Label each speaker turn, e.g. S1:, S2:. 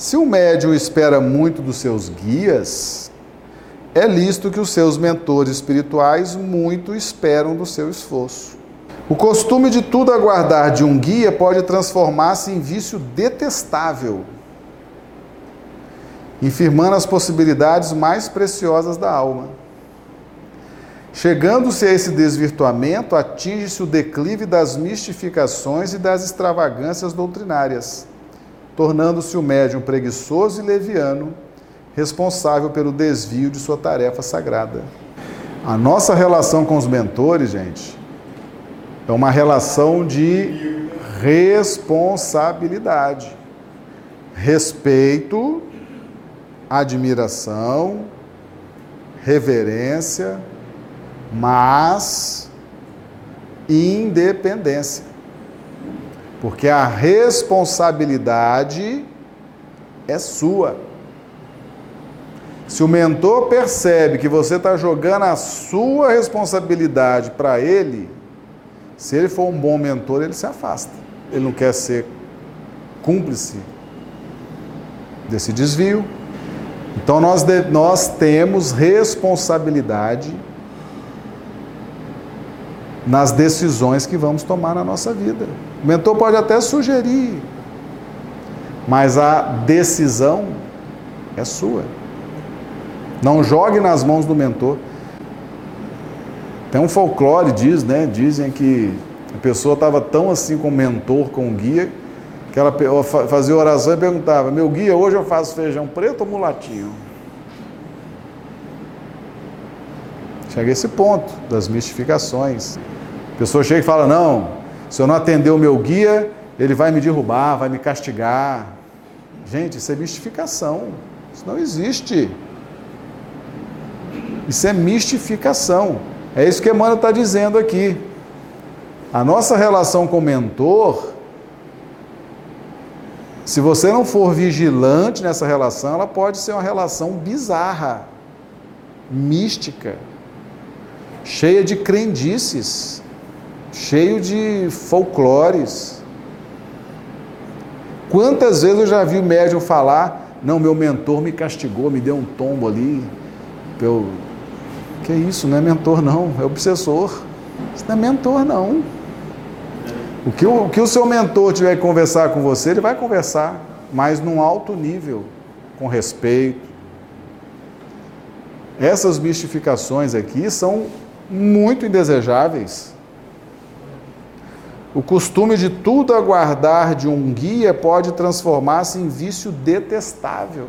S1: Se o médium espera muito dos seus guias, é lícito que os seus mentores espirituais muito esperam do seu esforço. O costume de tudo aguardar de um guia pode transformar-se em vício detestável, infirmando as possibilidades mais preciosas da alma. Chegando-se a esse desvirtuamento, atinge-se o declive das mistificações e das extravagâncias doutrinárias, tornando-se o médium preguiçoso e leviano, responsável pelo desvio de sua tarefa sagrada. A nossa relação com os mentores, gente, é uma relação de responsabilidade, respeito, admiração, reverência, mas independência. Porque a responsabilidade é sua. Se o mentor percebe que você está jogando a sua responsabilidade para ele, se ele for um bom mentor, ele se afasta. Ele não quer ser cúmplice desse desvio. Então nós, nós temos responsabilidade nas decisões que vamos tomar na nossa vida. O mentor pode até sugerir, mas a decisão é sua. Não jogue nas mãos do mentor. Tem um folclore, diz, né? Dizem que a pessoa estava tão assim com o mentor, com o guia, que ela fazia oração e perguntava: Meu guia, hoje eu faço feijão preto ou mulatinho? Chega a esse ponto das mistificações. Pessoa chega e fala: Não, se eu não atender o meu guia, ele vai me derrubar, vai me castigar. Gente, isso é mistificação. Isso não existe. Isso é mistificação. É isso que Emmanuel está dizendo aqui. A nossa relação com o mentor, se você não for vigilante nessa relação, ela pode ser uma relação bizarra, mística, cheia de crendices, cheio de folclores. Quantas vezes eu já vi o médium falar: não, meu mentor me castigou, me deu um tombo ali, eu que isso, não é mentor não, é obsessor. Isso não é mentor não. O que o, o que o seu mentor tiver que conversar com você, ele vai conversar, mas num alto nível, com respeito. Essas mistificações aqui são muito indesejáveis. O costume de tudo aguardar de um guia pode transformar-se em vício detestável.